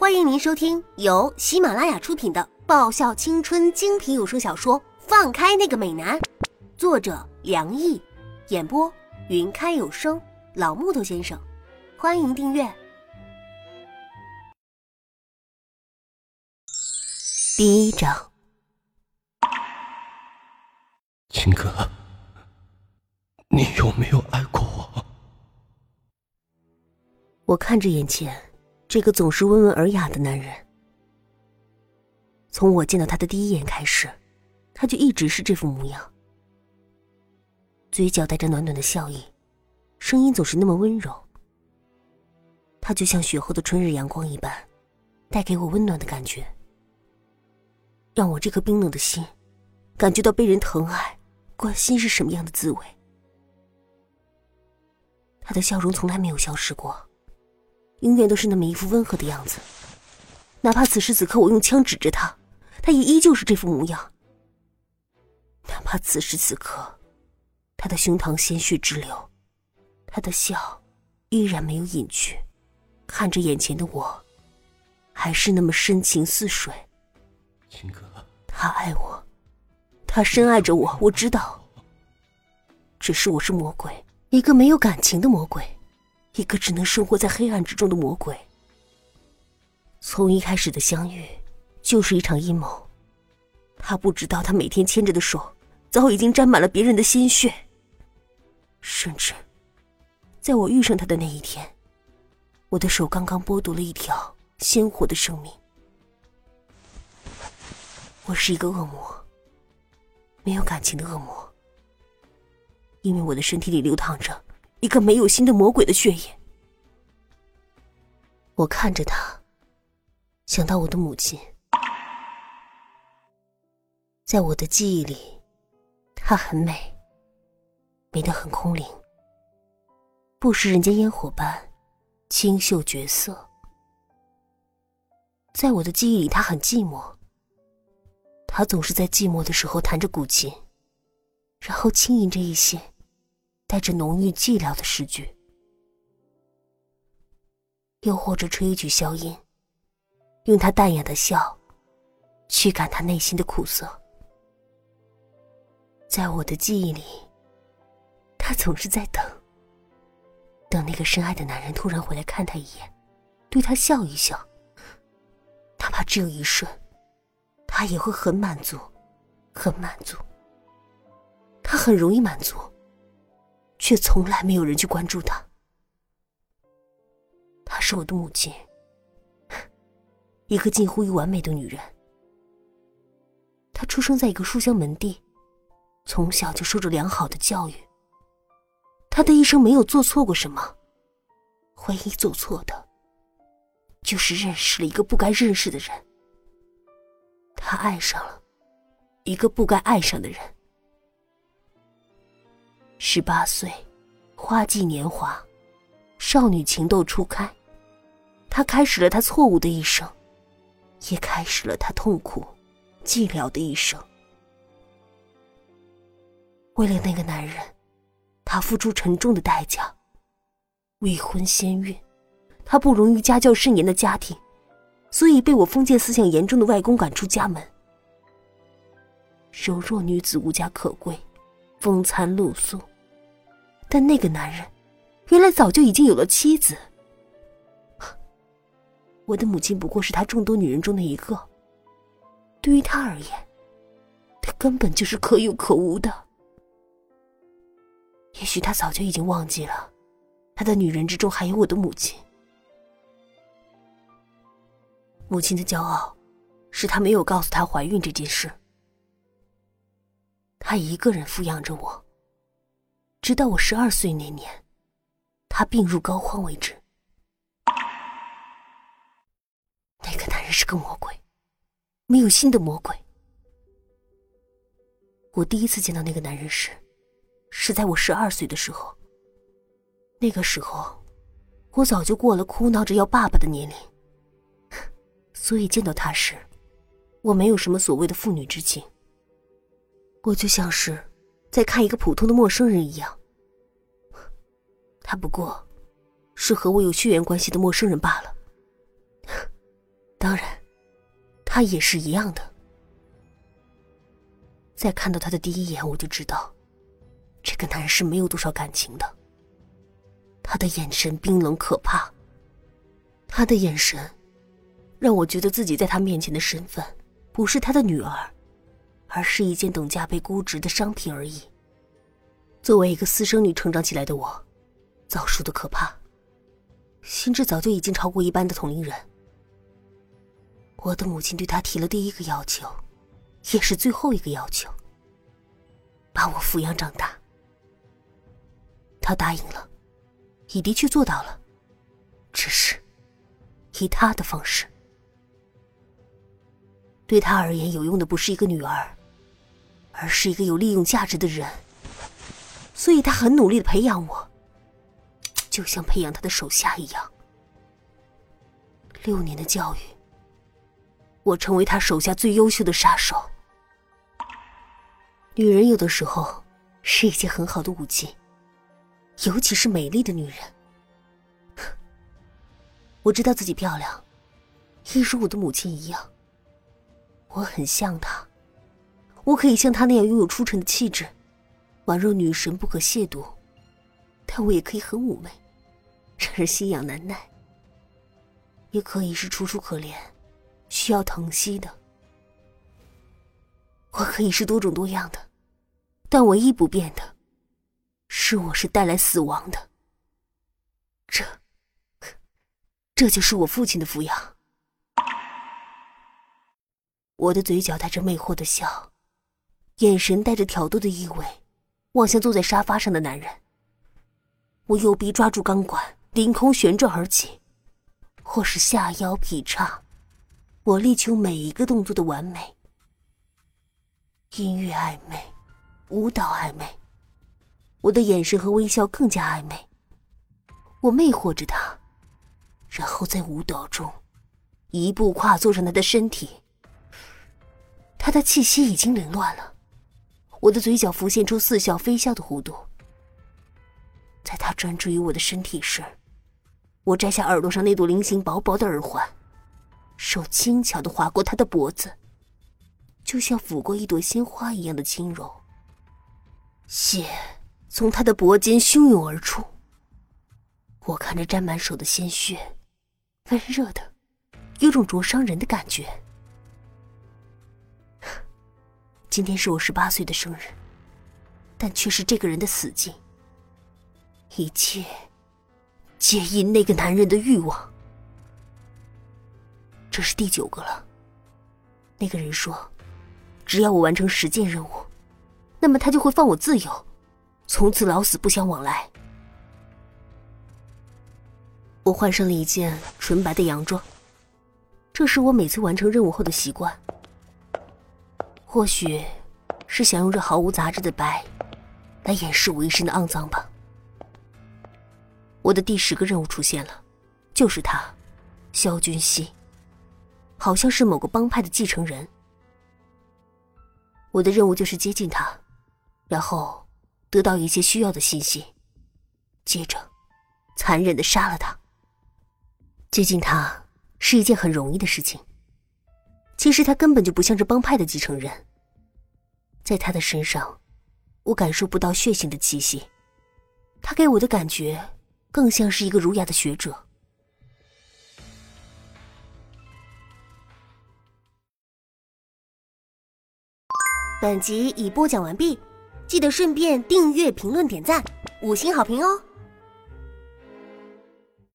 欢迎您收听由喜马拉雅出品的爆笑青春精品有声小说《放开那个美男》，作者梁毅，演播云开有声老木头先生。欢迎订阅。第一章，青哥，你有没有爱过我？我看着眼前这个总是温文尔雅的男人，从我见到他的第一眼开始，他就一直是这副模样，嘴角带着暖暖的笑意，声音总是那么温柔。他就像雪后的春日阳光一般，带给我温暖的感觉。让我这颗冰冷的心，感觉到被人疼爱、关心是什么样的滋味。他的笑容从来没有消失过，永远都是那么一副温和的样子。哪怕此时此刻我用枪指着他，他也依旧是这副模样。哪怕此时此刻，他的胸膛鲜血直流，他的笑依然没有隐去，看着眼前的我，还是那么深情似水。青哥，他爱我，他深爱着我，我知道。只是我是魔鬼，一个没有感情的魔鬼，一个只能生活在黑暗之中的魔鬼。从一开始的相遇，就是一场阴谋。他不知道，他每天牵着的手，早已经沾满了别人的鲜血。甚至，在我遇上他的那一天，我的手刚刚剥夺了一条鲜活的生命。我是一个恶魔，没有感情的恶魔，因为我的身体里流淌着一个没有心的魔鬼的血液。我看着他，想到我的母亲，在我的记忆里，她很美，美得很空灵，不食人间烟火般清秀绝色。在我的记忆里，她很寂寞。他总是在寂寞的时候弹着古琴，然后轻吟着一些带着浓郁寂寥的诗句，又或者吹一曲箫音，用他淡雅的笑驱赶他内心的苦涩。在我的记忆里，他总是在等，等那个深爱的男人突然回来看他一眼，对他笑一笑，哪怕只有一瞬。他也会很满足，很满足。他很容易满足，却从来没有人去关注她。她是我的母亲，一个近乎于完美的女人。她出生在一个书香门第，从小就受着良好的教育。她的一生没有做错过什么，唯一做错的，就是认识了一个不该认识的人。他爱上了一个不该爱上的人。十八岁，花季年华，少女情窦初开，他开始了他错误的一生，也开始了他痛苦、寂寥的一生。为了那个男人，他付出沉重的代价。未婚先孕，他不容于家教甚严的家庭。所以被我封建思想严重的外公赶出家门。柔弱女子无家可归，风餐露宿。但那个男人，原来早就已经有了妻子。我的母亲不过是他众多女人中的一个。对于他而言，他根本就是可有可无的。也许他早就已经忘记了，他的女人之中还有我的母亲。母亲的骄傲，是他没有告诉她怀孕这件事。她一个人抚养着我，直到我十二岁那年，他病入膏肓为止。那个男人是个魔鬼，没有心的魔鬼。我第一次见到那个男人时，是在我十二岁的时候。那个时候，我早就过了哭闹着要爸爸的年龄。所以见到他时，我没有什么所谓的父女之情。我就像是在看一个普通的陌生人一样。他不过是和我有血缘关系的陌生人罢了。当然，他也是一样的。在看到他的第一眼，我就知道，这个男人是没有多少感情的。他的眼神冰冷可怕，他的眼神让我觉得自己在他面前的身份不是他的女儿，而是一件等价被估值的商品而已。作为一个私生女成长起来的我，早熟的可怕，心智早就已经超过一般的同龄人。我的母亲对他提了第一个要求，也是最后一个要求，把我抚养长大。他答应了，也的确做到了，只是以他的方式。对他而言，有用的不是一个女儿，而是一个有利用价值的人。所以他很努力的培养我，就像培养他的手下一样。六年的教育。我成为他手下最优秀的杀手。女人有的时候是一件很好的武器，尤其是美丽的女人。我知道自己漂亮，一如我的母亲一样。我很像她，我可以像她那样拥有出尘的气质，宛若女神不可亵渎。但我也可以很妩媚，让人心痒难耐。也可以是楚楚可怜。需要疼惜的，我可以是多种多样的，但唯一不变的，是我是带来死亡的。这，这就是我父亲的抚养。我的嘴角带着魅惑的笑，眼神带着挑逗的意味，望向坐在沙发上的男人。我右臂抓住钢管，凌空旋转而起，或是下腰劈叉。我力求每一个动作的完美，音乐暧昧，舞蹈暧昧，我的眼神和微笑更加暧昧。我魅惑着他，然后在舞蹈中，一步跨坐上他的身体。他的气息已经凌乱了，我的嘴角浮现出似笑非笑的弧度。在他专注于我的身体时，我摘下耳朵上那朵菱形薄薄的耳环。手轻巧的划过他的脖子，就像抚过一朵鲜花一样的轻柔。血从他的脖间汹涌而出，我看着沾满手的鲜血，温热的，有种灼伤人的感觉。今天是我十八岁的生日，但却是这个人的死忌。一切，皆因那个男人的欲望。这是第九个了。那个人说：“只要我完成十件任务，那么他就会放我自由，从此老死不相往来。”我换上了一件纯白的洋装，这是我每次完成任务后的习惯。或许是想用这毫无杂质的白来掩饰我一身的肮脏吧。我的第十个任务出现了，就是他，萧君熙。好像是某个帮派的继承人。我的任务就是接近他，然后得到一些需要的信息，接着残忍的杀了他。接近他是一件很容易的事情。其实他根本就不像是帮派的继承人。在他的身上，我感受不到血腥的气息，他给我的感觉更像是一个儒雅的学者。本集已播讲完毕，记得顺便订阅、评论、点赞、五星好评哦！